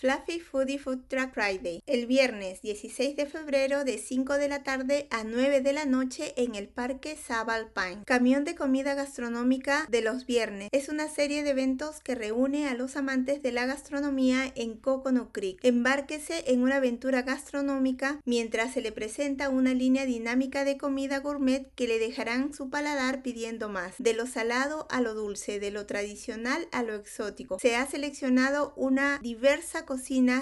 Fluffy Foodie Food Truck Friday, el viernes 16 de febrero de 5 de la tarde a 9 de la noche en el Parque Sabal Pine. Camión de comida gastronómica de los viernes es una serie de eventos que reúne a los amantes de la gastronomía en Coconut Creek. Embárquese en una aventura gastronómica mientras se le presenta una línea dinámica de comida gourmet que le dejarán su paladar pidiendo más, de lo salado a lo dulce, de lo tradicional a lo exótico. Se ha seleccionado una diversa cocina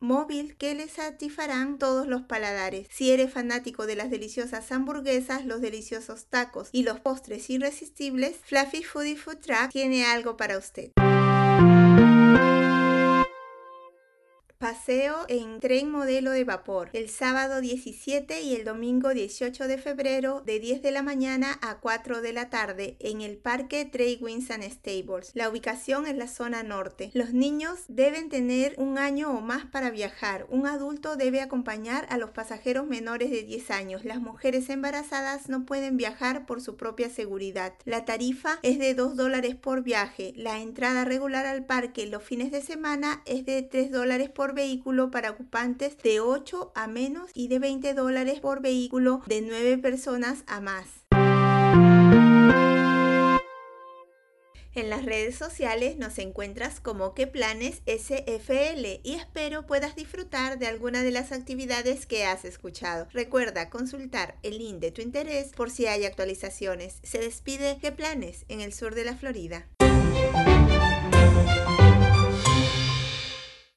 móvil que le satisfarán todos los paladares. Si eres fanático de las deliciosas hamburguesas, los deliciosos tacos y los postres irresistibles, Fluffy Foodie Food Truck tiene algo para usted. Paseo en tren modelo de vapor el sábado 17 y el domingo 18 de febrero de 10 de la mañana a 4 de la tarde en el Parque Trey and Stables. La ubicación es la zona norte. Los niños deben tener un año o más para viajar. Un adulto debe acompañar a los pasajeros menores de 10 años. Las mujeres embarazadas no pueden viajar por su propia seguridad. La tarifa es de 2 dólares por viaje. La entrada regular al parque los fines de semana es de 3 dólares por vehículo para ocupantes de 8 a menos y de 20 dólares por vehículo de 9 personas a más. En las redes sociales nos encuentras como que planes SFL y espero puedas disfrutar de alguna de las actividades que has escuchado. Recuerda consultar el link de tu interés por si hay actualizaciones. Se despide que planes en el sur de la Florida.